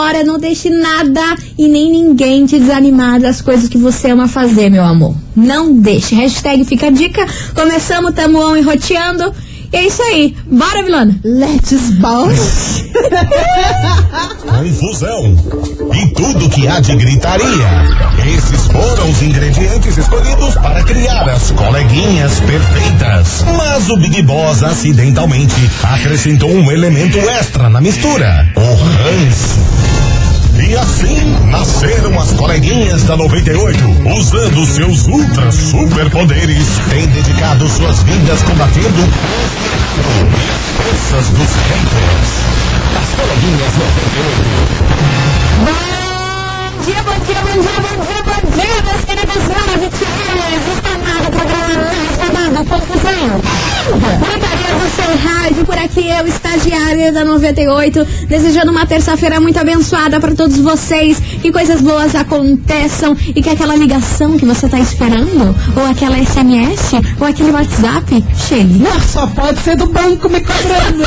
vambora. Não deixe nada e nem ninguém te desanimar das coisas que você ama fazer, meu amor. Não deixe. Hashtag fica a dica. Começamos, tamo on e roteando. E é isso aí. Bora, Vilana. Let's bounce. Confusão e tudo que há de gritaria. Esses foram os ingredientes escolhidos para criar as coleguinhas perfeitas. Mas o Big Boss acidentalmente acrescentou um elemento extra na mistura: o ranço. E assim nasceram as coleguinhas da 98, usando seus ultra superpoderes, têm dedicado suas vidas combatendo forças dos haters. As coleguinhas 98. Bom dia, bom dia, bom dia, bom dia, bom dia, meus queridos maravilhosos. Está área, programa mais rodado, confusão. Gritaria do seu rádio, por aqui eu, estagiária da 98, desejando uma terça-feira muito abençoada para todos vocês, que coisas boas aconteçam e que aquela ligação que você tá esperando, ou aquela SMS, ou aquele WhatsApp, chegue. Não, só pode ser do banco me cobrando.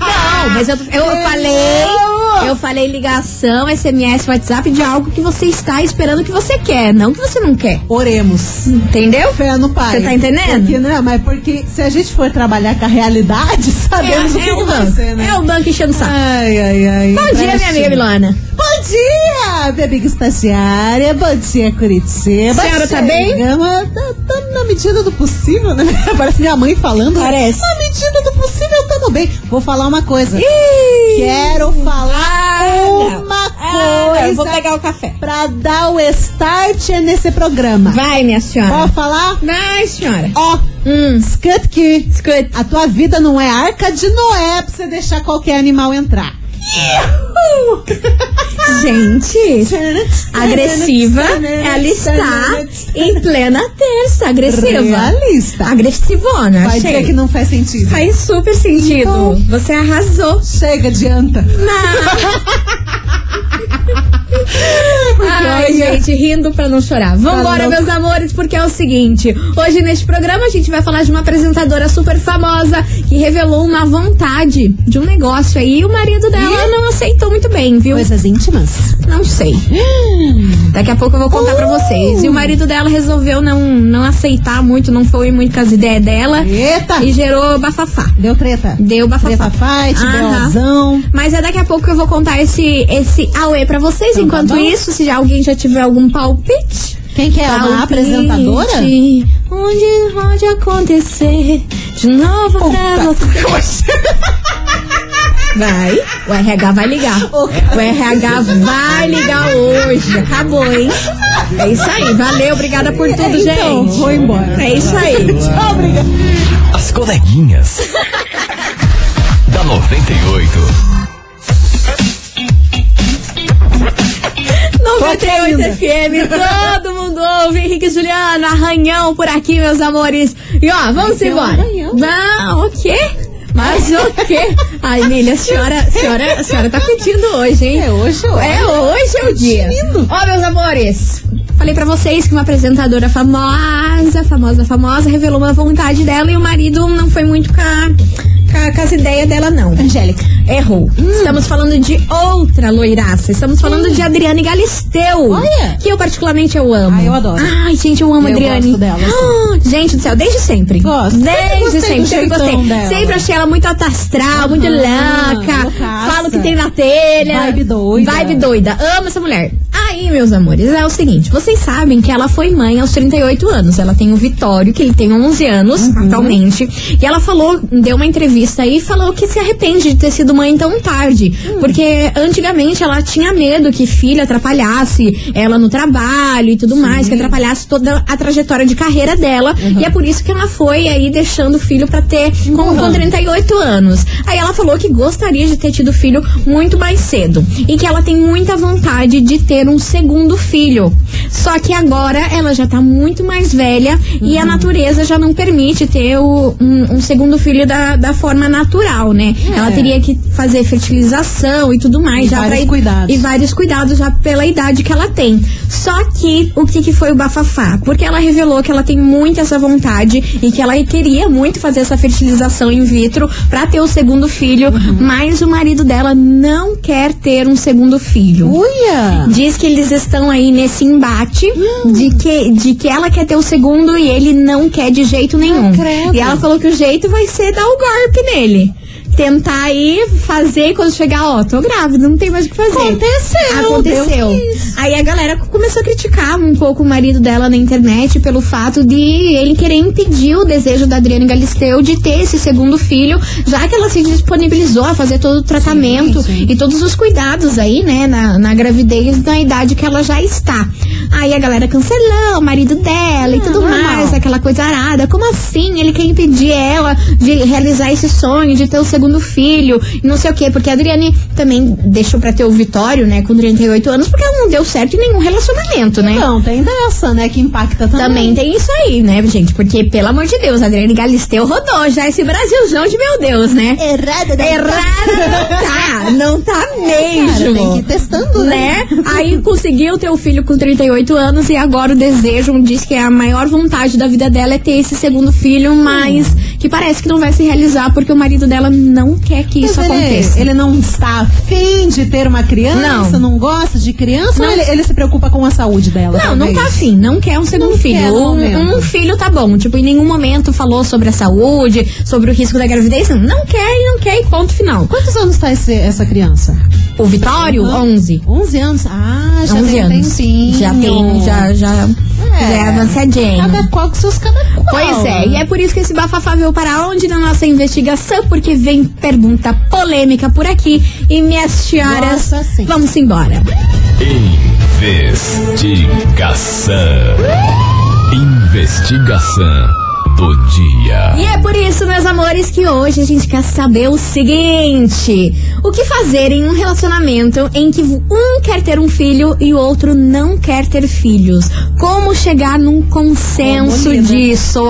Não, mas eu, eu falei. Eu falei ligação, SMS, WhatsApp de algo que você está esperando que você quer, não que você não quer. Oremos. Entendeu? Fé no pai. Você tá entendendo? Porque, não, mas porque se a gente for trabalhar com a realidade, sabemos o que, é, é que o vai banco. ser, né? É o banco enchendo o saco. Ai, ai, ai. Bom dia, minha amiga Milana. Bom dia, minha amiga estagiária. Bom dia, Curitiba. A senhora tá bem? Chegamos, Tá, tá na medida do possível, né? Parece minha mãe falando. Parece. Na medida do possível, tamo bem. Vou falar uma coisa. Ih! Quero falar Ah, não. uma Ah, coisa eu vou pegar o café. pra dar o start nesse programa. Vai, minha senhora. Pode falar? Vai, senhora. Ó, Hum, escuta aqui. escuta. A tua vida não é arca de Noé pra você deixar qualquer animal entrar. Gente, agressiva, ela está em plena terça. Agressiva. Realista. Agressivona, Vai achei. dizer que não faz sentido. Faz super sentido. Então- Você arrasou. Chega, adianta. Ai, olha- gente, rindo pra não chorar. Vambora, meus amores, porque é o seguinte: hoje neste programa a gente vai falar de uma apresentadora super famosa que revelou uma vontade de um negócio aí e o marido dela não aceitou muito bem, viu? Coisas íntimas? Não sei. Daqui a pouco eu vou contar pra vocês. E o marido dela resolveu não, não aceitar muito, não foi muito com as ideias dela Eita! e gerou bafafá. Deu treta? Deu bafafá. Treta fight, Aham. belzão. Mas é daqui a pouco que eu vou contar esse, esse auê pra vocês. Então tá Enquanto bom. isso, se já alguém já tiver algum palpite. Quem que é? Palpite, apresentadora? Onde pode acontecer de novo pra você. Vai, o RH vai ligar. O RH vai ligar hoje. Acabou, hein? É isso aí. Valeu, obrigada por tudo, Então, gente. vou embora. É isso aí. Tchau, obrigada. As coleguinhas. da 98. 98 FM, todo mundo ouve. Henrique e Juliano, arranhão por aqui, meus amores. E ó, vamos embora. Não, o quê? Mas o quê? Ai, Emília, a senhora, a senhora, a senhora tá pedindo hoje, hein? É hoje, ó. É, hoje é o dia. Ó, meus amores, falei pra vocês que uma apresentadora famosa, famosa, famosa, revelou uma vontade dela e o marido não foi muito com, a- com a- com as ideias dela, não. Angélica. Errou. Estamos falando de outra loiraça. Estamos falando de Adriane Galisteu. Olha. Que eu particularmente eu amo. Ah, eu adoro. Ai, gente, eu amo Eu Adriane. gosto dela, assim. Ah, gente do céu, desde sempre. Gosto. Desde sempre. Sempre gostei. dela. Sempre achei ela muito alta astral, muito louca. loucaça. Fala o que tem na telha. Vibe doida. Vibe doida. Amo essa mulher. Aí, meus amores, é o seguinte: vocês sabem que ela foi mãe aos 38 anos. Ela tem o Vitório, que ele tem 11 anos Uhum. atualmente. E ela falou, deu uma entrevista aí e falou que se arrepende de ter sido mãe tão tarde. Hum. Porque antigamente ela tinha medo que filho atrapalhasse ela no trabalho e tudo mais, que atrapalhasse toda a trajetória de carreira dela. Uhum. E é por isso que ela foi aí deixando o filho pra ter com, com Uhum. 38 anos. Aí ela falou que gostaria de ter tido filho muito mais cedo. E que ela tem muita vontade de ter um segundo filho. Só que agora ela já tá muito mais velha e Uhum. a natureza já não permite ter o- um, um segundo filho da, da forma natural, né? É. Ela teria que fazer fertilização e tudo mais. E já vários pra- cuidados. E vários cuidados já pela idade que ela tem. Só que o que, que foi o bafafá? Porque ela revelou que ela tem muito essa vontade e que ela queria muito fazer essa fertilização in vitro pra ter o segundo filho, Uhum. mas o marido dela não quer ter um segundo filho. Uia! Diz que eles estão aí nesse embate Hum. de, que, de que ela quer ter o segundo e ele não quer de jeito nenhum. Ah, e ela falou que o jeito vai ser dar o golpe nele. Tentar aí fazer e quando chegar, ó, tô grávida, não tem mais o que fazer. Aconteceu, Aconteceu. Aí a galera começou a criticar um pouco o marido dela na internet pelo fato de ele querer impedir o desejo da Adriane Galisteu de ter esse segundo filho, já que ela se disponibilizou a fazer todo o tratamento Sim, sim. e todos os cuidados aí, né, na, na gravidez na idade que ela já está. Aí a galera cancelou o marido dela e tudo normal. mais, aquela coisa arada. Como assim? Ele quer impedir ela de realizar esse sonho, de ter o segundo filho, e não sei o quê. Porque a Adriane também deixou pra ter o Vitório, né, com 38 anos, porque ela não deu certo em nenhum relacionamento, né? Não, tem dessa, né? Que impacta também. Também tem isso aí, né, gente? Porque, pelo amor de Deus, a Adriane Galisteu rodou já esse Brasilzão de meu Deus, né? Errada, Errada não tá, não tá Cara, mesmo. tem que ir testando, né? né? Aí conseguiu ter o filho com 38 anos e agora o desejo diz que a maior vontade da vida dela é ter esse segundo filho, mas que parece que não vai se realizar porque o marido dela não quer que isso Mas ele, aconteça. ele não está afim de ter uma criança, não, gosta de criança Não. ou ele, ele se preocupa com a saúde dela? Não, não talvez? tá afim, não quer um segundo Não filho. quer Um, um filho tá bom. Tipo, em nenhum momento falou sobre a saúde, sobre o risco da gravidez. Não, não quer e não quer e ponto final. Quantos anos tá esse- essa criança? O Vitório, Uhum. 11. 11 anos? Ah, já 11 tem anos. tempinho. Já tem, já, já, já é avançadinho. Cada qual com seus cada qual. Pois é, e é por isso que esse bafafá veio para onde na nossa investigação, porque vem pergunta polêmica por aqui. E minhas senhoras, Nossa, vamos embora. Investigação. Investigação do dia. E é por isso, meus amores, que hoje a gente quer saber o seguinte: o que fazer em um relacionamento em que um quer ter um filho e o outro não quer ter filhos? Como chegar num consenso Bonita. disso?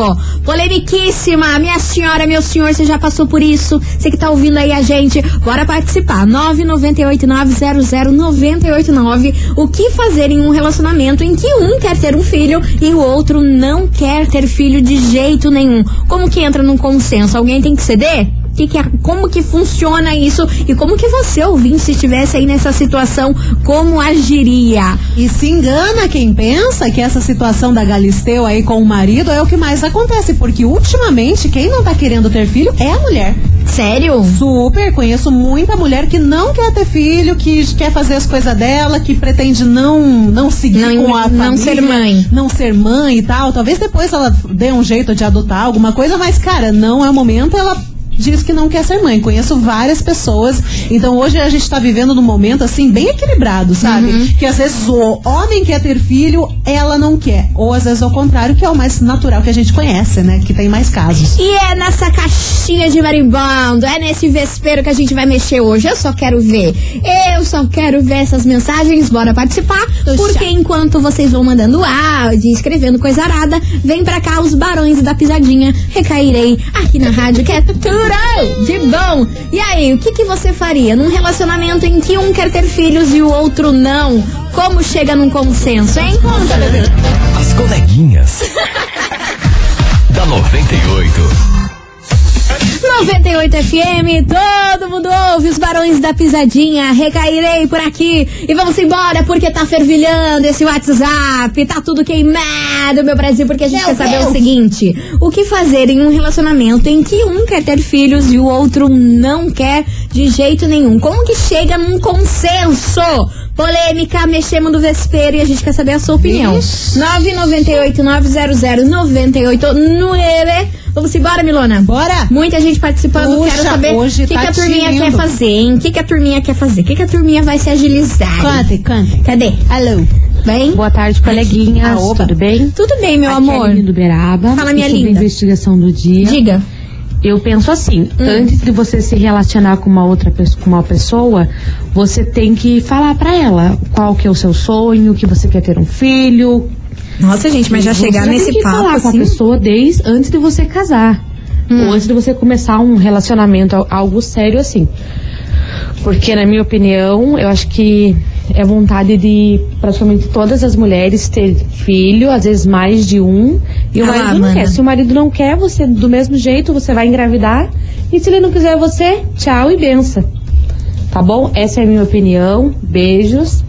Polemiquíssima, minha senhora, meu senhor, você já passou por isso? Você que tá ouvindo aí a gente, bora participar. 998900989. O que fazer em um relacionamento em que um quer ter um filho e o outro não quer ter filho de jeito nenhum? Como que entra num consenso? Alguém tem que ceder? Que que é- como que funciona isso e como que você, ouvinte, se estivesse aí nessa situação, como agiria? E se engana quem pensa que essa situação da Galisteu aí com o marido é o que mais acontece, porque ultimamente quem não tá querendo ter filho é a mulher. Sério? Super, conheço muita mulher que não quer ter filho, que quer fazer as coisas dela, que pretende não não seguir Não- com a não família, ser mãe. não ser mãe e tal. Talvez depois ela dê um jeito de adotar alguma coisa, mas cara, não é o momento. Ela diz que não quer ser mãe. Conheço várias pessoas. Então hoje a gente tá vivendo num momento assim bem equilibrado, sabe? Uhum. Que às vezes o homem quer ter filho, ela não quer. Ou às vezes ao contrário, que é o mais natural que a gente conhece, né? Que tem mais casos. E é nessa caixinha de marimbondo, é nesse vespeiro que a gente vai mexer hoje. Eu só quero ver. Eu só quero ver essas mensagens. Bora participar. Tô porque chata. enquanto vocês vão mandando áudio, escrevendo coisa arada, vem pra cá os barões da pisadinha. Recairei aqui na rádio, que é tudo de bom. E aí, o que, que você faria num relacionamento em que um quer ter filhos e o outro não? Como chega num consenso, hein? Conta, bebê. As coleguinhas. da 98. 98 FM, todo mundo ouve os barões da pisadinha. Recairei por aqui e vamos embora porque tá fervilhando esse WhatsApp, tá tudo queimado, meu Brasil, porque a gente Meu quer saber Deus. o seguinte: o que fazer em um relacionamento em que um quer ter filhos e o outro não quer de jeito nenhum? Como que chega num consenso? Polêmica, mexemos no vespeiro e a gente quer saber a sua opinião. Vixe. 998-900-989. Vamos embora, Milona? Bora! Muita gente participando, Puxa, quero saber o hoje que, tá que a turminha quer fazer, hein? O que, que a turminha quer fazer? O que, que a turminha vai se agilizar? Cante, cante. Cadê? Alô. Bem? Boa tarde, coleguinhas. Ah. Tudo bem? Tudo bem, meu Aqui amor? É a Aline do Beraba. Fala, minha linda. investigação do dia. Diga. Eu penso assim, antes de você se relacionar com uma outra pessoa, com uma pessoa, você tem que falar pra ela qual que é o seu sonho, que você quer ter um filho. Nossa, gente, mas já Você chegar tem nesse que papo falar com a assim. pessoa desde antes de você casar. Ou antes de você começar um relacionamento, al- algo sério assim. Porque, na minha opinião, eu acho que é vontade de praticamente todas as mulheres ter filho, às vezes mais de um, e o Ah marido não mana. quer. Se o marido não quer, você, do mesmo jeito, você vai engravidar. E se ele não quiser você, tchau e benção. Tá bom? Essa é a minha opinião. Beijos.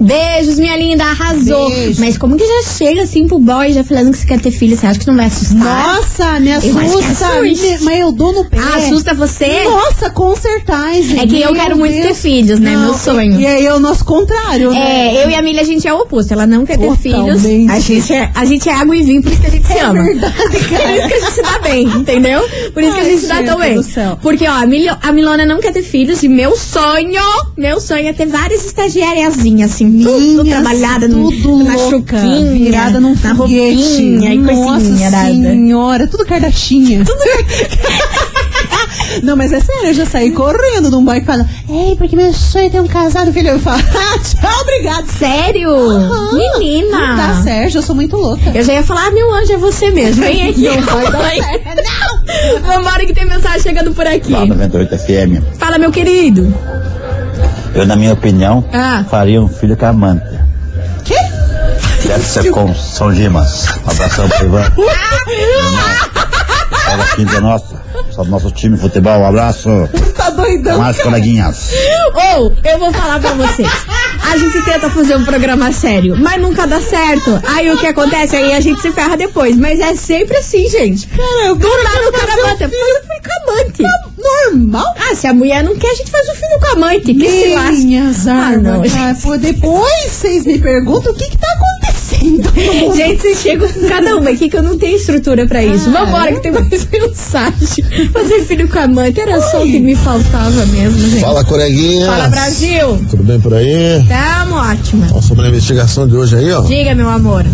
Beijos, minha linda, arrasou. Beijo. Mas como que já chega assim pro boy já falando que você quer ter filho? Você acha que não vai assustar? Nossa, me Eu assusta. Me- mas eu dou no pé. Ah, assusta você? Nossa, com certeza. É que eu quero muito Deus. ter filhos, né? Meu sonho. E aí é o nosso contrário, né? É, eu e a Milha, a gente é o oposto. Ela não quer ter Totalmente. filhos. A gente, é, a gente é água e vinho, por isso que a gente se ama. verdade, Por isso que a gente se dá bem, entendeu? Por isso que a Ai, gente se dá tão bem. Porque, ó, a, Milho, a Milona não quer ter filhos e meu sonho, meu sonho é ter várias estagiáriazinhas, assim, tudo Minhas, trabalhada no, tudo na louca, chuquinha, virada num na foguete. roupinha e Nossa coisinha dada. senhora, tudo cardachinha. Tudo Não, mas é sério, eu já saí correndo de um boy que fala, ei, porque meu sonho é ter um casado, filho. Eu falo, ah, tchau, obrigado. Sério? Menina! Não dá certo, eu sou muito louca. Eu já ia falar, ah, meu anjo, é você mesmo. Vem aqui. Não vai dar certo. Não! Vambora que tem mensagem chegando por aqui. Lá 98 FM. Fala, meu querido. Eu, na minha opinião, Ah. faria um filho com a Amanda. Quê? Deve ser com São Dimas. Um abração pro Ivan. Fala, quinta nossa. Só do nosso time de futebol. Um abraço. Tá doidão, Mais coleguinhas. Ou, eu vou falar pra vocês. A gente tenta fazer um programa sério, mas nunca dá certo. Aí o que acontece? Aí a gente se ferra depois. Mas é sempre assim, gente. eu Do quero nada o cara fazer um bota. Faz filho com a amante. Normal? Ah, se a mulher não quer, a gente faz o filho com a amante. Que se lasque. Minhas Ah, não. Ah, depois vocês me perguntam o que que tá acontecendo. mundo. Gente, vocês chegam com cada uma aqui que eu não tenho estrutura pra isso. Ah, Vambora, é? que tem mais mensagem. Fazer filho com a amante era só o que me faltava mesmo, gente. Fala, coleguinha. Fala, Brasil. Tudo bem por aí? Tamo ótima. Ó, sobre a investigação de hoje aí, ó. Diga, meu amor.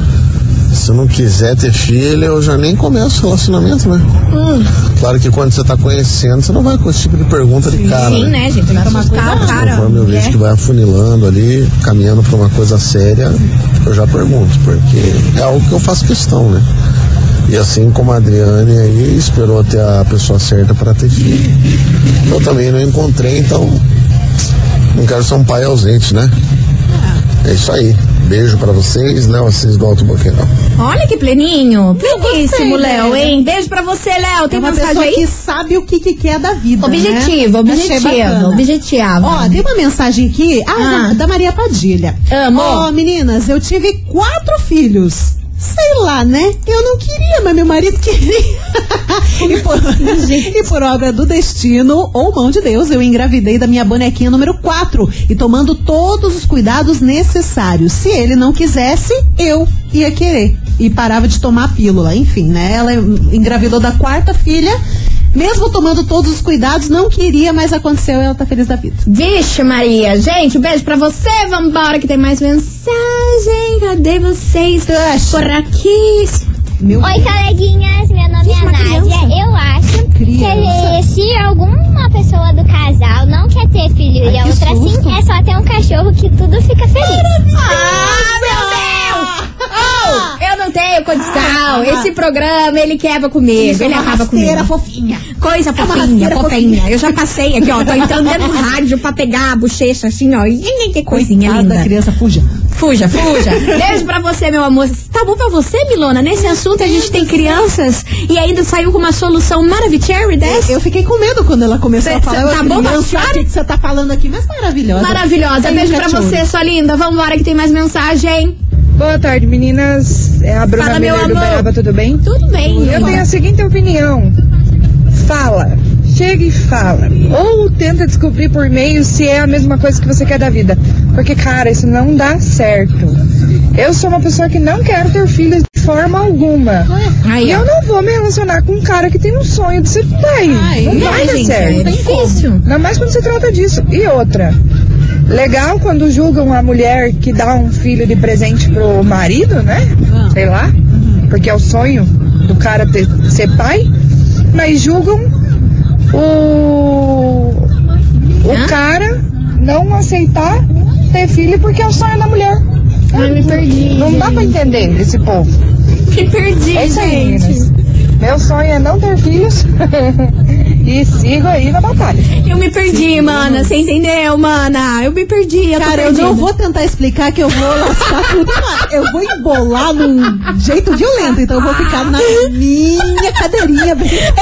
Se eu não quiser ter filho, eu já nem começo o relacionamento, né? Hum. Claro que quando você tá conhecendo, você não vai com esse tipo de pergunta de cara. Sim, né, gente? Vai assustar o cara. Conforme eu vejo mulher. que vai afunilando ali, caminhando pra uma coisa séria, eu já pergunto, porque é algo que eu faço questão, né? E assim como a Adriane aí esperou até a pessoa certa para ter filho, eu também não encontrei, então não quero ser um pai ausente, né? É isso aí. Beijo pra vocês, Léo Assis do Alto Boqueirão. Olha que pleninho. Pleníssimo, Léo, hein? Beijo pra você, Léo. É Tem uma mensagem pessoa aí? que sabe o que, que quer da vida. Objetivo, né? Objetivo, objetivo. Ó, tem uma mensagem aqui ah, Ah. da, Maria Padilha. Amo. Ó, meninas, eu tive quatro filhos. Sei lá, né? Eu não queria, mas meu marido queria. e, por, e por obra do destino ou mão de Deus, eu engravidei da minha bonequinha número 4 e tomando todos os cuidados necessários. Se ele não quisesse, eu ia querer. E parava de tomar a pílula. Enfim, né? Ela engravidou da quarta filha. Mesmo tomando todos os cuidados, não queria, mas aconteceu e ela tá feliz da vida. Vixe, Maria. Gente, um beijo pra você. Vambora que tem mais mensagem. Cadê vocês? Por aqui. Meu Oi, coleguinhas, meu nome é uma Nádia. Eu acho Criança. que se alguma pessoa do casal não quer ter filho Ai, e a outra susto. sim, é só ter um cachorro que tudo fica feliz. Ah, meu não tenho condição. Esse programa, ele quebra comigo. Isso é ele uma acaba comigo. fofinha. Coisa uma fofinha, rasteira fofinha. Eu já passei aqui, ó. Tô entrando dentro do rádio pra pegar a bochecha assim, ó. Ih, Que coisinha Coitada da linda. criança, fuja. Fuja, fuja. Beijo pra você, meu amor. Tá bom pra você, Milona? Nesse assunto a gente tem crianças e ainda saiu com uma solução maravilhosa dessa. Eu fiquei com medo quando ela começou Cê- a falar. cê- tá bom, criança, senhora? o que você tá falando aqui? Mas maravilhosa. Maravilhosa. Beijo pra você, sua linda. Vambora que tem mais mensagem. Boa tarde, meninas. É a Bruna Fala, Miller do. Beraba, tudo bem? Tudo bem, Eu tenho a seguinte opinião. Fala. Chega e fala. Ou tenta descobrir por meio se é a mesma coisa que você quer da vida. Porque, cara, isso não dá certo. Eu sou uma pessoa que não quero ter filhos de forma alguma. Aí, E eu não vou me relacionar com um cara que tem um sonho de ser pai. Ai, não não, vai dar gente, certo. é difícil. Ainda mais quando se trata disso. E outra, legal quando julgam a mulher que dá um filho de presente pro marido, né? Ah. Sei lá. Porque é o sonho do cara ter, ser pai. mas julgam o, o cara não aceitar ter filho porque é o sonho da mulher. Ai, me perdi. Não dá pra entender esse povo. Me perdi, É isso aí, gente. meninas. Meu sonho é não ter filhos e sigo aí na batalha. Eu me perdi, mana. Você entendeu, mana? Eu me perdi. Eu Cara, eu não vou tentar explicar que eu vou lascar tudo, eu vou embolar num jeito violento, então eu vou ficar na minha cadeirinha.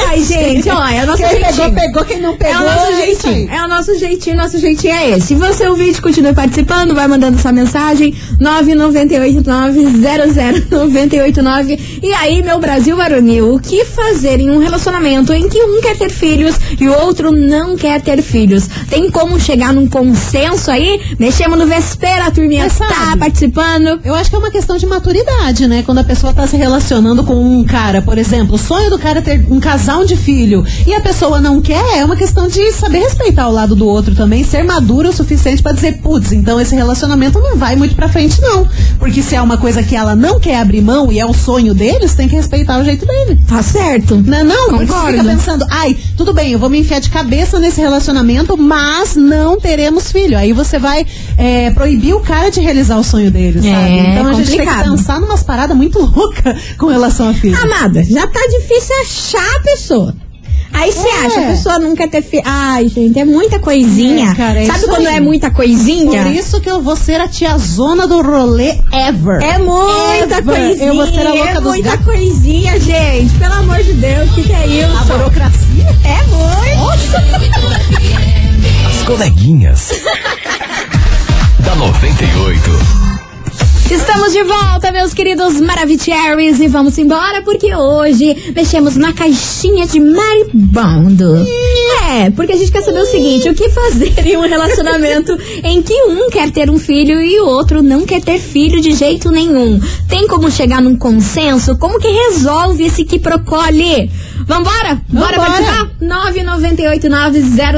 Ai, gente, ó, é o nosso Quem jeitinho. pegou, pegou, quem não pegou. É o nosso é isso aí. jeitinho. É o nosso jeitinho, nosso jeitinho é esse. Se você ouvir, continue participando, vai mandando sua mensagem 998900989. E aí, meu Brasil varonil, o que fazer em um relacionamento em que um quer ter filhos e o outro não quer ter filhos? Tem como chegar num consenso aí? Mexemos no Vespera, a turminha Mas tá participando. Eu acho que é uma questão de maturidade, né? Quando a pessoa tá se relacionando com um cara, por exemplo, o sonho do cara é ter um casal de filho e a pessoa não quer, é uma questão de saber respeitar o lado do outro também, ser maduro o suficiente pra dizer, putz, então esse relacionamento não vai muito pra frente, não. Porque se é uma coisa que ela não quer abrir mão e é o sonho deles, tem que respeitar o jeito dele. Tá certo. Não, não, porque você Concordo. fica pensando, ai, tudo bem, eu vou me enfiar de cabeça nesse relacionamento, mas não teremos filho. Aí você vai é, proibir o cara de realizar o sonho dele, sabe? É, então a gente tem que complicado. pensar numas paradas muito loucas com relação a filho. Amada, já tá difícil achar a pessoa. Aí você É. acha, a pessoa não quer ter filho. Ai, gente, é muita coisinha. É, cara, é Sabe quando aí. é muita coisinha? Por isso que eu vou ser a tiazona do rolê ever. É muita Ever. coisinha. Eu vou ser a louca é dos muita gatos. coisinha, gente. Pelo amor de Deus, o que, que é isso? A burocracia. É muito. As coleguinhas. da 98. Estamos de volta, meus queridos Maravicheries, e vamos embora porque hoje mexemos na caixinha de maribondo. É, porque a gente quer saber o seguinte: o que fazer em um relacionamento em que um quer ter um filho e o outro não quer ter filho de jeito nenhum? Tem como chegar num consenso? Como que resolve esse que procole? Vambora? Bora Vambora. participar?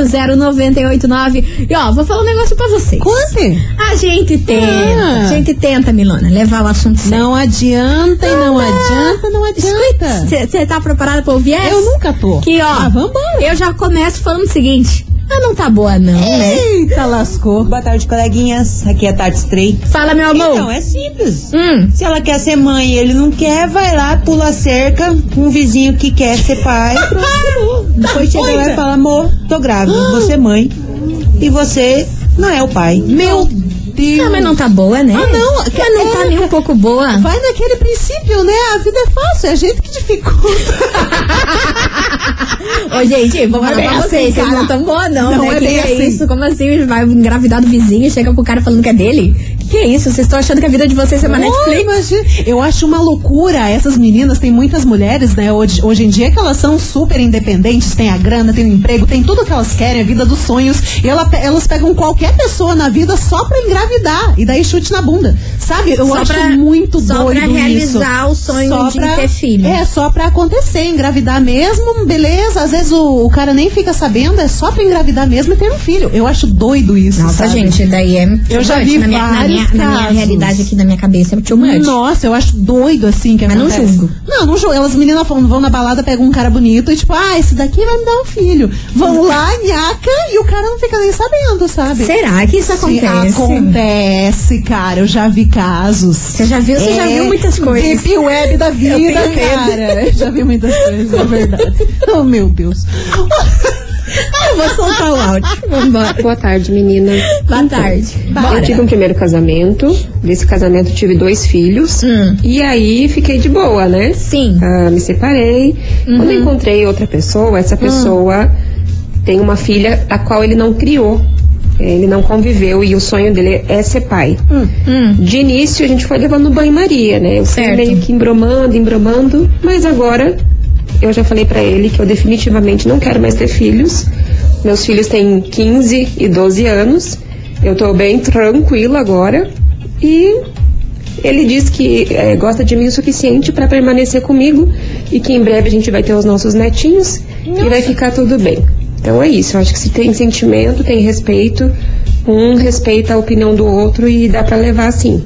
998900989. E ó, vou falar um negócio pra vocês. Conte. A gente tenta, Ah. a gente tenta, Milona, levar o assunto sério. Não adianta e não adianta, não adianta. Você tá preparada pra ouvir essa? Eu nunca tô. Aqui, ó. Ah, vambora. Eu já começo falando o seguinte. Ah, não tá boa, não, né? Eita, lascou. Boa tarde, coleguinhas. Aqui é a Tati Stray. Fala, meu amor. Então, é simples. Hum. Se ela quer ser mãe e ele não quer, vai lá, pula a cerca, um vizinho que quer ser pai, pronto, acabou. Depois chega lá e fala, amor, tô grávida, você é mãe. E você não é o pai. Meu Deus. Ah, mas não tá boa, né? Ah, não. Mas não tá É, nem um pouco boa. Vai naquele princípio, né? A vida é fácil, é a gente que dificulta. Ô, gente, Não é falar bem pra assim, vocês, vocês não tão boa, não. Não né? é bem é assim. isso? Como assim? Vai engravidar do vizinho chega pro cara falando que é dele? Que é isso? Vocês estão achando que a vida de vocês é uma Oh, Netflix? imagina. Eu acho uma loucura. Essas meninas, tem muitas mulheres, né, hoje, hoje em dia, que elas são super independentes, têm a grana, têm o emprego, têm tudo que elas querem, a vida dos sonhos. E ela elas pegam qualquer pessoa na vida só pra engravidar. E daí chute na bunda. Sabe? Eu Só acho pra- muito só doido pra realizar isso. o sonho Só de pra- ter filho. É, só pra acontecer. Engravidar mesmo, beleza. Às vezes o, o cara nem fica sabendo, é só pra engravidar mesmo e ter um filho. Eu acho doido isso. Nossa, sabe? gente, daí é. Eu já vi much. na minha, na minha, vários na minha realidade aqui, na minha cabeça, é too much. Nossa, eu acho doido assim que Mas não acontece. julgo. Não, não julgo. Elas meninas vão, vão na balada, pegam um cara bonito e tipo, ah, esse daqui vai me dar um filho. Vão lá, nhaca, e o cara não fica nem sabendo, sabe? Será que isso acontece? acontece, cara. Eu já vi casos. Você já viu? Você já viu muitas coisas. Deep web da vida, cara. Eu já vi muitas coisas, é verdade. Oh, meu Deus. Eu vou soltar o áudio. Vambora. Boa tarde, meninas. Boa tarde. Eu Bora. tive um primeiro casamento. Desse casamento tive dois filhos. Hum. E aí fiquei de boa, né? Sim. Ah, me separei. Quando eu encontrei outra pessoa, essa pessoa tem uma filha a qual ele não criou. Ele não conviveu e o sonho dele é ser pai. Hum. De início a gente foi levando banho-maria, né? Eu fui Certo. meio que embromando, embromando, mas agora eu já falei pra ele que eu definitivamente não quero mais ter filhos. Meus filhos têm 15 e 12 anos. Eu tô bem tranquila agora e ele diz que eh, gosta de mim o suficiente pra permanecer comigo e que em breve a gente vai ter os nossos netinhos e vai ficar tudo bem. Então é isso, eu acho que se tem sentimento, tem respeito, um respeita a opinião do outro e dá pra levar assim.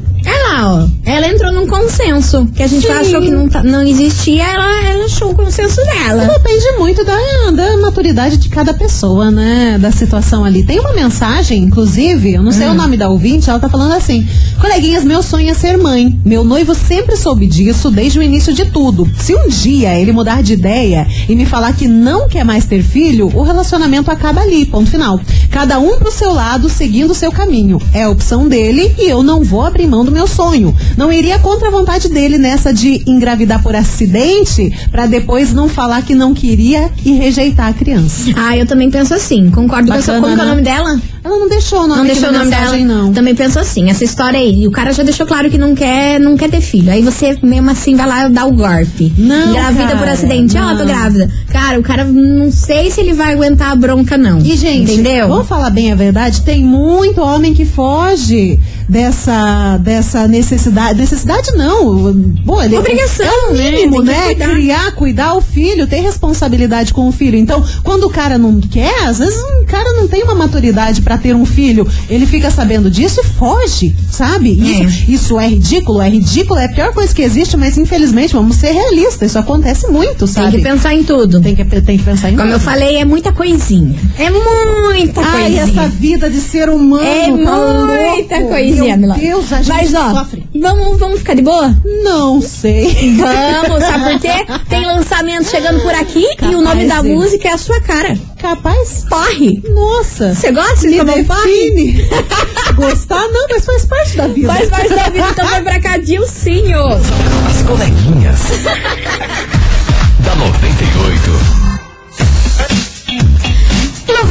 Lá, ó. Ela entrou num consenso. Que a gente Sim. achou que não, tá- não existia, ela, ela achou o consenso dela. Depende muito da, da maturidade de cada pessoa, né? Da situação ali. Tem uma mensagem, inclusive, eu não sei o nome da ouvinte, ela tá falando assim: Coleguinhas, meu sonho é ser mãe. Meu noivo sempre soube disso desde o início de tudo. Se um dia ele mudar de ideia e me falar que não quer mais ter filho, o relacionamento acaba ali, ponto final. Cada um pro seu lado, seguindo o seu caminho. É a opção dele e eu não vou abrir mão do meu sonho. Não iria contra a vontade dele nessa de engravidar por acidente pra depois não falar que não queria e rejeitar a criança. Ah, eu também penso assim. Concordo com Bacana, essa. Como que é o né? nome dela? Ela não deixou o nome Não deixou o nome mensagem, dela. não. Também penso assim, essa história aí. O cara já deixou claro que não quer, não quer ter filho. Aí você mesmo assim vai lá dar o golpe. Não, Engravida cara, por acidente. Ó, tô não. grávida. Cara, o cara não sei se ele vai aguentar a bronca, não. E, gente, entendeu? vamos falar bem a verdade, tem muito homem que foge dessa, dessa necessidade. Necessidade não. Bom, ele Obrigação, é o né? mínimo, né? cuidar. Criar, cuidar o filho, ter responsabilidade com o filho. Então, quando o cara não quer, às vezes um cara não tem uma maturidade pra ter um filho, ele fica sabendo disso e foge, sabe? Isso, isso é ridículo, é ridículo, é a pior coisa que existe, mas infelizmente, vamos ser realistas, isso acontece muito, Tem sabe? que pensar em tudo. Tem que, tem que pensar em Como eu tudo. falei, é muita coisinha. É muita Ai, coisinha. essa vida de ser humano. É tá muita louco. coisinha, Meu. Deus, a gente Mas, ó, sofre. Vamos, vamos ficar de boa? Não sei. Vamos, sabe por quê? Tem lançamento chegando por aqui e o nome da Capaz, hein? música é a sua cara. Capaz? Porre. Nossa. Você gosta de tomar um define. Gostar não, mas faz parte da vida. Faz parte da vida, então vai pra cá, Dilcinho. As coleguinhas. da 98.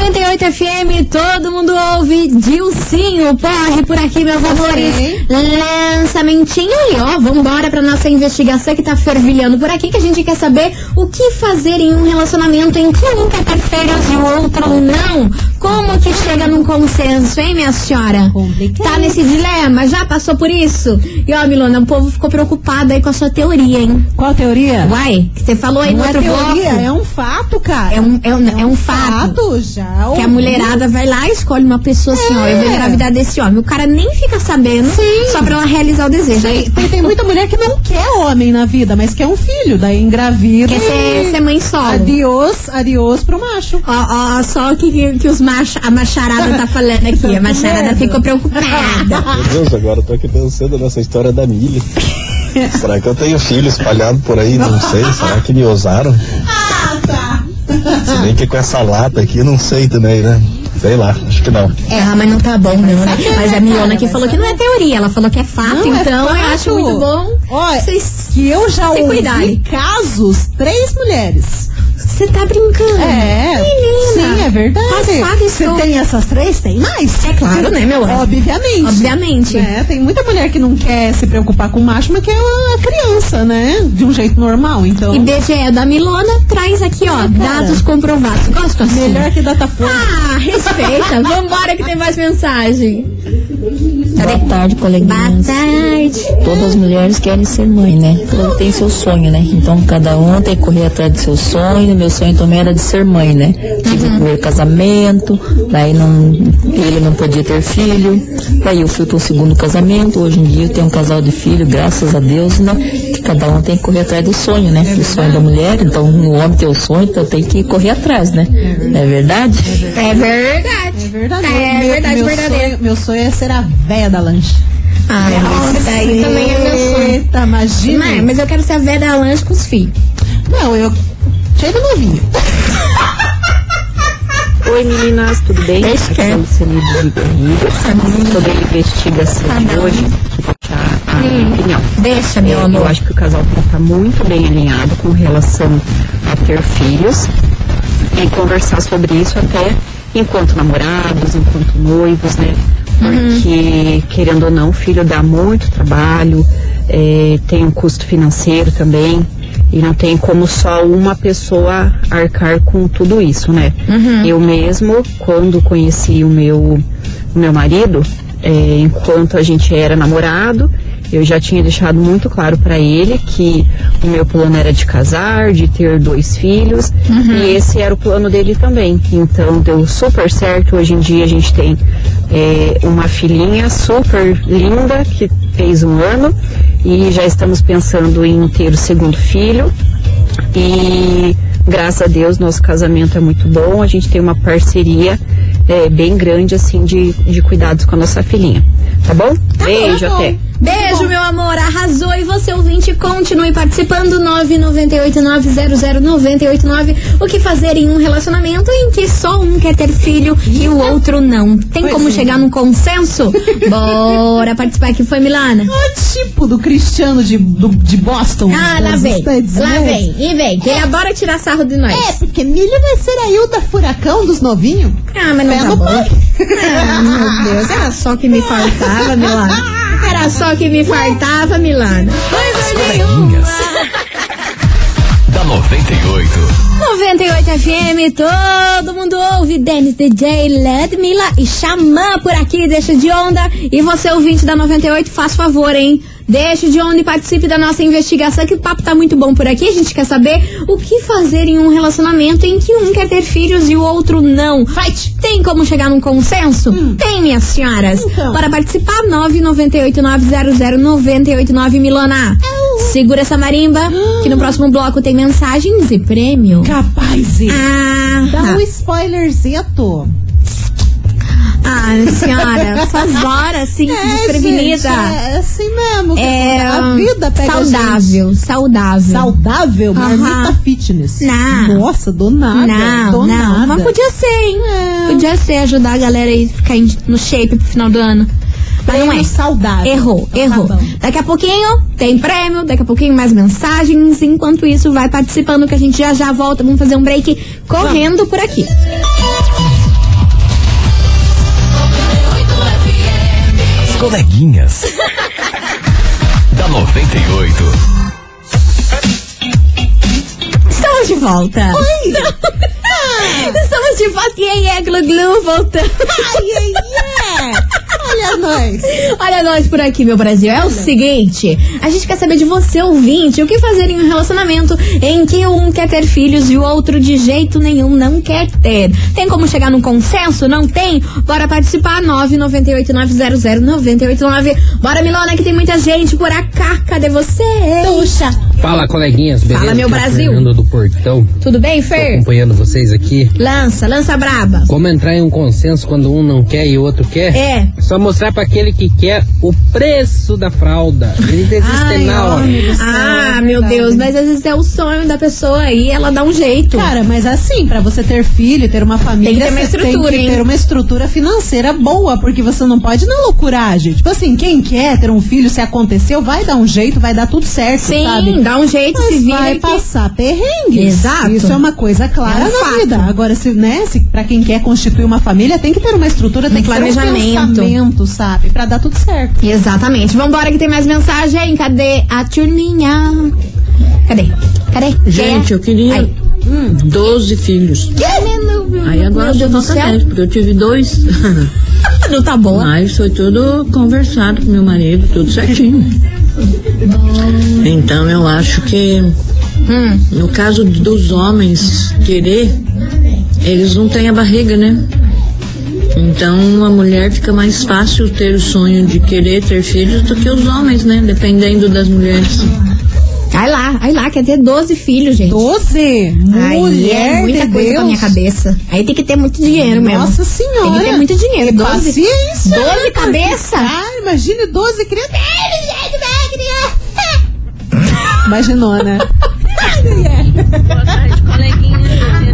98 FM, todo mundo ouve Dilcinho, porre por aqui, meus amores. Lançamentinho e ó, vambora pra nossa investigação que tá fervilhando por aqui, que a gente quer saber o que fazer em um relacionamento em que um quer ter filhos e o outro não. Como que chega num consenso, hein, minha senhora? Complicado. Tá nesse dilema? Já passou por isso? E ó, Milona, o povo ficou preocupado aí com a sua teoria, hein? Qual teoria? Uai, que você falou aí não no é outro teoria, bloco. é um fato, cara. É um, é um, é um fato. já. Que a mulherada vai lá e escolhe uma pessoa assim, ó, eu vou É. engravidar desse homem. O cara nem fica sabendo, só pra ela realizar o desejo. Aí, Tem, tem muita mulher que não quer homem na vida, mas quer um filho. Daí engravida. Quer ser, ser mãe solo. Adiós, adiós pro macho. Ó, ó, só que, que, os a macharada tá falando aqui. A macharada ficou preocupada. Meu Deus, agora eu tô aqui pensando nessa história da milha. Será que eu tenho filho espalhado por aí? Não sei. Será que me usaram? Ah, tá. Se bem que com essa lata aqui, não sei também, né? Sei lá, acho que não. É, ah, mas não tá bom, não, né? Mas a Milona aqui falou que não é teoria, ela falou que é fato, Não, é então eu fato. acho muito bom. Olha, Vocês que eu já ouvi cuidarem. casos, três mulheres. Você tá brincando? É. Menina. Sim, é verdade. Passada Você tem essas três? Tem mais? É claro, né, meu anjo? Obviamente. Obviamente. É, tem muita mulher que não quer se preocupar com o macho, mas quer a criança, né? De um jeito normal, então. E BGE da Milona traz aqui, ó, cara. dados comprovados. Gosto assim. Melhor que Datafolha. Ah, respeita. Vambora que tem mais mensagem. Boa tarde, Boa coleguinhas. tarde. Todas as mulheres querem ser mãe, né? Cada tem seu sonho, né? Então cada um tem que correr atrás do seu sonho. Meu sonho também era de ser mãe, né? Tive o primeiro casamento, daí não, ele não podia ter filho. Daí eu fui para o segundo casamento. Hoje em dia eu tenho um casal de filho, graças a Deus, né? Que cada um tem que correr atrás do sonho, né? o sonho da mulher, então o homem tem o sonho, então tem que correr atrás, né? Não é verdade? É verdade. É verdade. É meu, verdade, meu verdadeiro. Sonho, meu sonho é ser a véia da lanche. Ah, esse daí também é meu sonho. Eita, imagina. Não é, mas eu quero ser a velha da lanche com os filhos. Não, eu. De novinho. Oi meninas, tudo bem? Aqui é Luciane do Ribeiro. Sobre a investigação de hoje, a opinião. Deixa, meu É, amor. Eu acho que o casal tem que estar muito bem alinhado com relação a ter filhos e conversar sobre isso até enquanto namorados, enquanto noivos, né? Porque, querendo ou não, filho dá muito trabalho, é, tem um custo financeiro também. E não tem como só uma pessoa arcar com tudo isso, né? Eu mesmo, quando conheci o meu, o meu marido, é, enquanto a gente era namorado, Eu já tinha deixado muito claro para ele que o meu plano era de casar, de ter dois filhos, e esse era o plano dele também. Então deu super certo. Hoje em dia a gente tem é, uma filhinha super linda que fez um ano e já estamos pensando em ter o segundo filho. E graças a Deus nosso casamento é muito bom. A gente tem uma parceria é, bem grande assim de, de cuidados com a nossa filhinha. Tá bom? Beijo, bom. até. Beijo, meu amor. Arrasou. E você, ouvinte, continue participando. 998900989. O que fazer em um relacionamento em que só um quer ter filho e o outro não? Tem Pois como é. chegar num consenso? Bora participar aqui. Foi, Milana? O tipo do Cristiano de, do- de Boston. Ah, lá vem. Lá vem. E vem. Que ele adora tirar sarro de nós. É, porque Milho vai ser a Hilda Furacão dos novinhos. Ah, mas não Pé tá bom. Ah, meu Deus, era só que me faltava, Milana. Era só que me faltava, Milana. Coleguinhas. da 98. 98 FM, todo mundo ouve. Dennis DJ, Ledmila e Xamã por aqui, deixa de onda. E você, ouvinte da 98, faz favor, hein? Deixe de onda e participe da nossa investigação, que o papo tá muito bom por aqui. A gente quer saber o que fazer em um relacionamento em que um quer ter filhos e o outro não. Fight! Tem como chegar num consenso? Tem, minhas senhoras. Então. Para participar, 998900989 Milana. Segura essa marimba, que no próximo bloco tem mensagens e prêmio. Capaz, Ah, dá um spoilerzeto. Ah, senhora, essas horas assim, desprevenida. gente, é assim mesmo. É, a vida pega a gente. saudável, saudável. Saudável, Aham. marmita fitness. Não. Nossa, do nada. Não, do não, nada. mas podia ser, hein? É. Podia ser ajudar a galera aí a ficar no shape pro final do ano. Mas não é. Saudável. Errou, Então tá errou. bom. daqui a pouquinho tem prêmio, daqui a pouquinho mais mensagens. Enquanto isso, vai participando que a gente já já volta. Vamos fazer um break correndo por aqui. Coleguinhas. da 98. Estamos de volta. Oi! Estamos de volta. E aí, é Glu Glu voltando. Ai, ai, ai. Olha nós. Olha nós por aqui, meu Brasil. É o seguinte: a gente quer saber de você, ouvinte, o que fazer em um relacionamento em que um quer ter filhos e o outro de jeito nenhum não quer ter. Tem como chegar num consenso? Não tem? Bora participar? 998900989. Bora, Milona, que tem muita gente por cá. Cadê você? Puxa. Fala, coleguinhas, beleza? Fala, meu Aqui é o Brasil. Fernando do Portão. Tudo bem, Tô Fer? acompanhando vocês aqui. Lança, lança braba. Como entrar em um consenso quando um não quer e o outro quer? É. Só mostrar pra aquele que quer o preço da fralda. Ele desiste Ai, na hora. Ah, é meu. Deus, mas às vezes é o sonho da pessoa aí, ela dá um jeito. Cara, mas assim, pra você ter filho, ter uma família, Tem que ter uma você estrutura, tem que hein? ter uma estrutura financeira boa, porque você não pode na loucuragem. Tipo assim, quem quer ter um filho, se aconteceu, vai dar um jeito, vai dar tudo certo, Sim, sabe? dá um jeito, Mas se vira vai que- passar perrengues. Exato. Isso é uma coisa clara É um na fato. vida. Agora, se, né, se pra quem quer constituir uma família, tem que ter uma estrutura, tem Um que ter um planejamento. pensamento, sabe? Pra dar tudo certo. Exatamente. Vambora que tem mais mensagem. Cadê a turminha? Cadê? Cadê? Gente, é? eu queria Ai. 12 filhos. Aí agora Meu já Deus do falta céu. 10, porque eu tive dois. Não tá boa. Mas foi tudo conversado com meu marido, tudo certinho. Então eu acho que Hum. no caso dos homens querer, eles não têm a barriga, né? Então a mulher fica mais fácil ter o sonho de querer ter filhos do que os homens, né? Dependendo das mulheres. Ai lá, ai lá, quer ter 12 filhos, gente. 12? Aí Mulher é muita de coisa pra Deus. minha cabeça. Aí tem que ter muito dinheiro mesmo. Nossa senhora. Tem que ter muito dinheiro. Que 12, paciência, 12 né, cabeça. Ah, imagine 12 crianças. Imaginou, né? Boa tarde, coleguinha.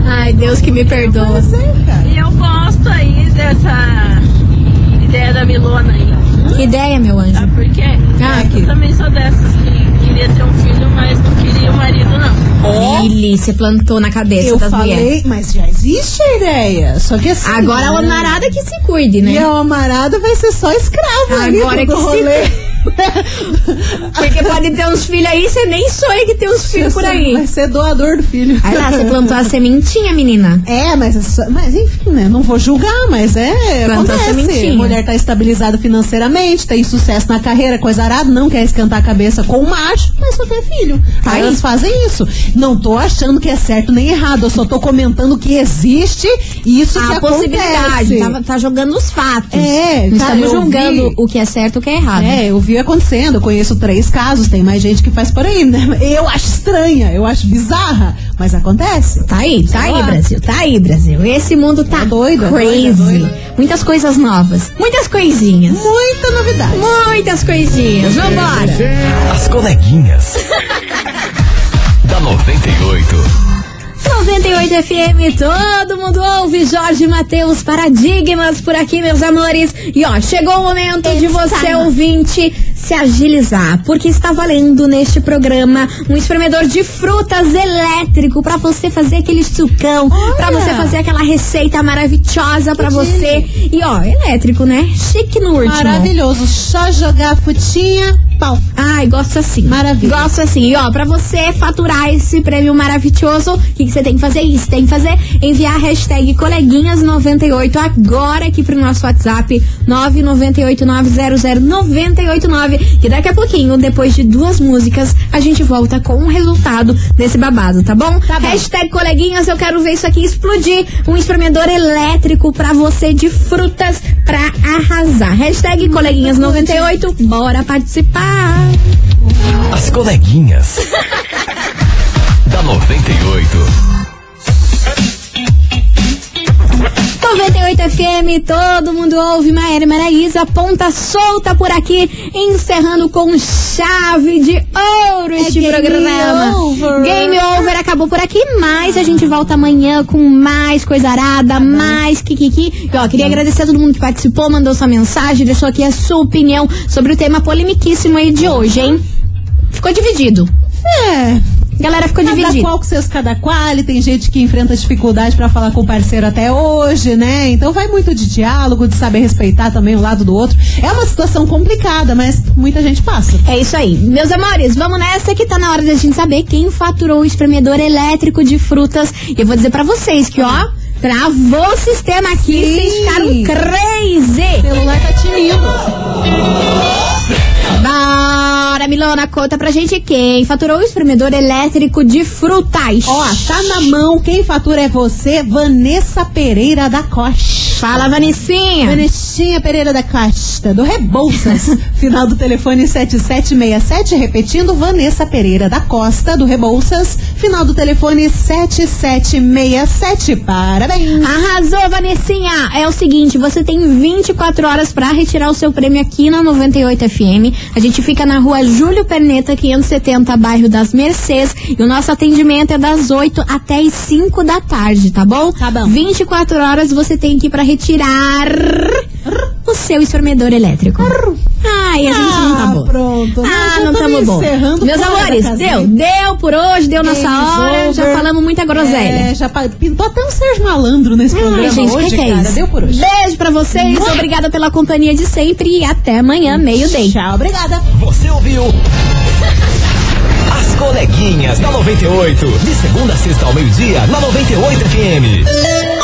Ai, Deus que me perdoa. E eu gosto aí dessa ideia da Milona aí. Que ideia, meu anjo. Sabe por quê? Ah, eu também sou dessas que queria ter um filho, mas não queria o marido, não. Lili, você plantou na cabeça Eu das falei, mulheres. mas já existe a ideia. Só que assim. Agora a né? Amarada que se cuide, né? E a Amarada vai ser só escravo ali Agora do que se- rolê. Porque pode ter uns filhos aí, você nem sonha que tem uns filhos por aí. Vai ser doador do filho. Aí lá, você plantou a sementinha, menina. É, mas, é mas enfim, né? Não vou julgar, mas é. Plantou a acontece. sementinha. A mulher tá estabilizada financeiramente, tem sucesso na carreira, coisa arada, não quer esquentar a cabeça com o macho, mas só quer filho. Tá Aí elas fazem isso. Não tô achando que é certo nem errado, eu só tô comentando que existe isso que a acontece. possibilidade. Tá, tá jogando os fatos. É, Não cara, estamos julgando vi- o que é certo e o que é errado. É, eu vi acontecendo, eu conheço três casos, tem mais gente que faz por aí, né? Eu acho estranha, eu acho bizarra, mas acontece. Tá aí, tá aí, Brasil, tá aí, Brasil. Esse mundo tá doido, é crazy. doido, é doido. Muitas coisas novas, muitas coisinhas. Muita novidade. Muitas coisinhas. Vambora. As coleguinhas. da 98. 98 FM, todo mundo ouve Jorge Matheus Paradigmas por aqui, meus amores. E ó, chegou o momento de você, ouvinte, se agilizar, porque está valendo neste programa um espremedor de frutas elétrico pra você fazer aquele sucão, pra você fazer aquela receita maravilhosa pra você. E ó, elétrico, né? Chique no último. Maravilhoso, só jogar a frutinha, pau. Ai, gosto assim. Maravilha. Gosto assim. E ó, pra você faturar esse prêmio maravilhoso, o que, que você tem que fazer? Isso, tem que fazer enviar a hashtag coleguinhas98 agora aqui pro nosso WhatsApp 998900989, que daqui a pouquinho, depois de duas músicas, a gente volta com o resultado desse babado, tá bom? Tá bom. Hashtag coleguinhas, eu quero ver isso aqui explodir. Um espremedor elétrico pra você de frutas pra arrasar. Hashtag coleguinhas98, bora participar. As coleguinhas. da 98. 98 FM, todo mundo ouve Maera Maraíza, ponta solta por aqui, encerrando com chave de ouro este game programa. over. Game over acabou por aqui, mas a gente volta amanhã com mais coisa arada, mais kikiki. E ó, queria agradecer a todo mundo que participou, mandou sua mensagem, deixou aqui a sua opinião sobre o tema polemiquíssimo aí de hoje, hein? Ficou dividido. É. Galera ficou Cada dividida. qual com seus cada qual, e tem gente que enfrenta dificuldade pra falar com o parceiro até hoje, né? Então vai muito de diálogo, de saber respeitar também o lado do outro. É uma situação complicada, mas muita gente passa. É isso aí. Meus amores, vamos nessa que tá na hora da gente saber quem faturou o espremedor elétrico de frutas. E eu vou dizer pra vocês que, ó, travou o sistema aqui, Sim. vocês ficaram crazy. O celular tá tinindo. Bora, Milona, conta pra gente quem faturou o espremedor elétrico de frutas. Ó, tá na mão, quem fatura é você, Vanessa Pereira da Costa. Fala, Vanessinha. Vanessinha Pereira da Costa, do Rebouças. Final do telefone 7767, repetindo, Vanessa Pereira da Costa, do Rebouças. Final do telefone 7767. Parabéns. Arrasou, Vanessinha! É o seguinte, você tem 24 horas pra retirar o seu prêmio aqui na 98 FM. A gente fica na rua Júlio Perneta, 570, bairro das Mercês. E o nosso atendimento é das 8 até as 5 da tarde, tá bom? Tá bom. 24 horas você tem que ir pra retirar o seu espremedor elétrico. Ai, a gente não tá Ah, bom. pronto. Ah, já não estamos tamo bom. Meus amores, deu. Deu por hoje, deu nossa Games hora. Já over. falamos muita groselha. É, já pintou até um Sérgio Malandro nesse programa Ai, gente, hoje, que que é cara. isso? Deu por hoje. Beijo pra vocês, obrigada pela companhia de sempre e até amanhã, meio-day. Tchau, obrigada. Você ouviu? As coleguinhas da 98. De segunda a sexta ao meio-dia, na 98 FM.